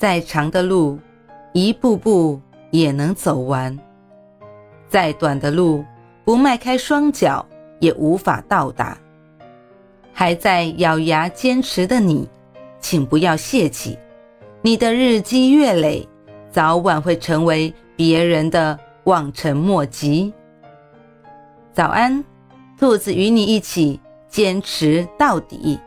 再长的路，一步步也能走完；再短的路，不迈开双脚也无法到达。还在咬牙坚持的你，请不要泄气。你的日积月累，早晚会成为别人的望尘莫及。早安，兔子与你一起坚持到底。